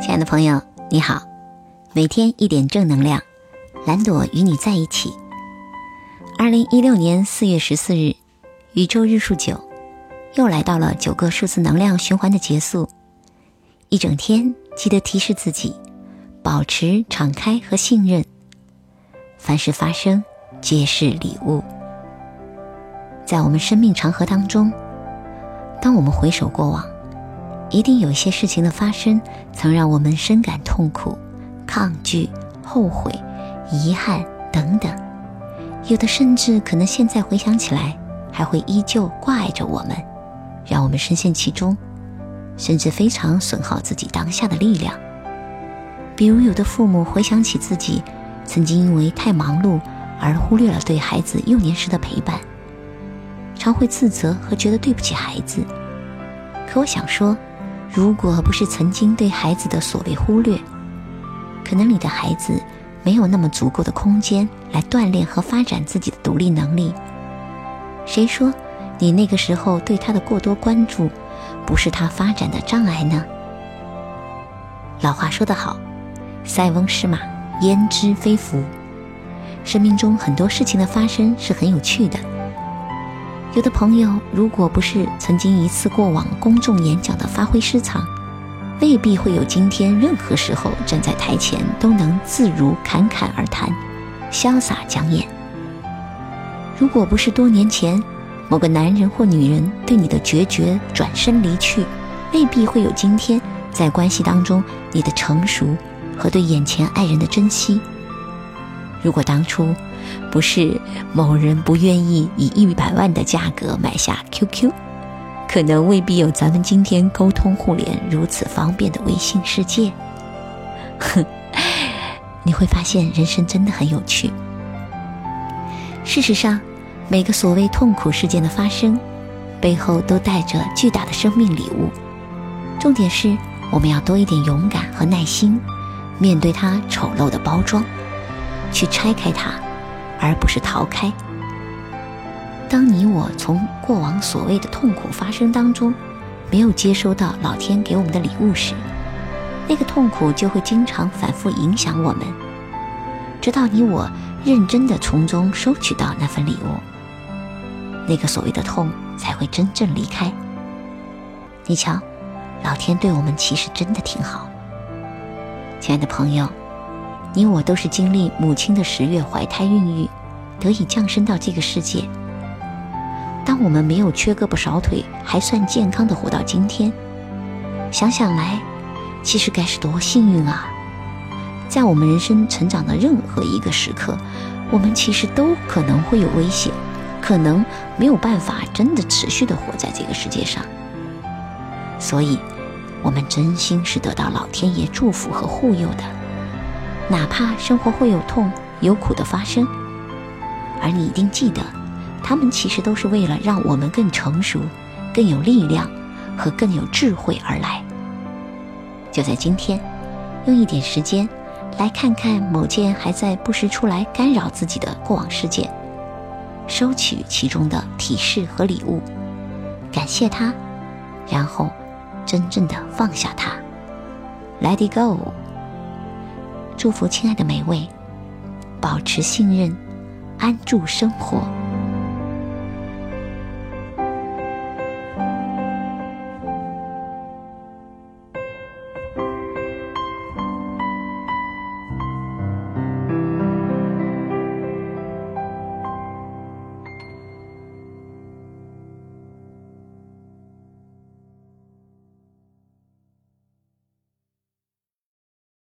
亲爱的朋友，你好，每天一点正能量，蓝朵与你在一起。二零一六年四月十四日，宇宙日数九，又来到了九个数字能量循环的结束。一整天，记得提示自己，保持敞开和信任。凡事发生，皆是礼物。在我们生命长河当中，当我们回首过往。一定有些事情的发生，曾让我们深感痛苦、抗拒、后悔、遗憾等等。有的甚至可能现在回想起来，还会依旧挂碍着我们，让我们深陷其中，甚至非常损耗自己当下的力量。比如，有的父母回想起自己曾经因为太忙碌而忽略了对孩子幼年时的陪伴，常会自责和觉得对不起孩子。可我想说。如果不是曾经对孩子的所谓忽略，可能你的孩子没有那么足够的空间来锻炼和发展自己的独立能力。谁说你那个时候对他的过多关注，不是他发展的障碍呢？老话说得好，“塞翁失马，焉知非福。”生命中很多事情的发生是很有趣的。有的朋友，如果不是曾经一次过往公众演讲的发挥失常，未必会有今天。任何时候站在台前都能自如侃侃而谈，潇洒讲演。如果不是多年前某个男人或女人对你的决绝转身离去，未必会有今天在关系当中你的成熟和对眼前爱人的珍惜。如果当初。不是某人不愿意以一百万的价格买下 QQ，可能未必有咱们今天沟通互联如此方便的微信世界。哼，你会发现人生真的很有趣。事实上，每个所谓痛苦事件的发生，背后都带着巨大的生命礼物。重点是，我们要多一点勇敢和耐心，面对它丑陋的包装，去拆开它。而不是逃开。当你我从过往所谓的痛苦发生当中，没有接收到老天给我们的礼物时，那个痛苦就会经常反复影响我们，直到你我认真的从中收取到那份礼物，那个所谓的痛才会真正离开。你瞧，老天对我们其实真的挺好。亲爱的朋友。你我都是经历母亲的十月怀胎孕育，得以降生到这个世界。当我们没有缺胳膊少腿，还算健康的活到今天，想想来，其实该是多幸运啊！在我们人生成长的任何一个时刻，我们其实都可能会有危险，可能没有办法真的持续的活在这个世界上。所以，我们真心是得到老天爷祝福和护佑的。哪怕生活会有痛有苦的发生，而你一定记得，他们其实都是为了让我们更成熟、更有力量和更有智慧而来。就在今天，用一点时间来看看某件还在不时出来干扰自己的过往事件，收取其中的提示和礼物，感谢它，然后真正的放下它，Let it go。祝福亲爱的每位，保持信任，安住生活。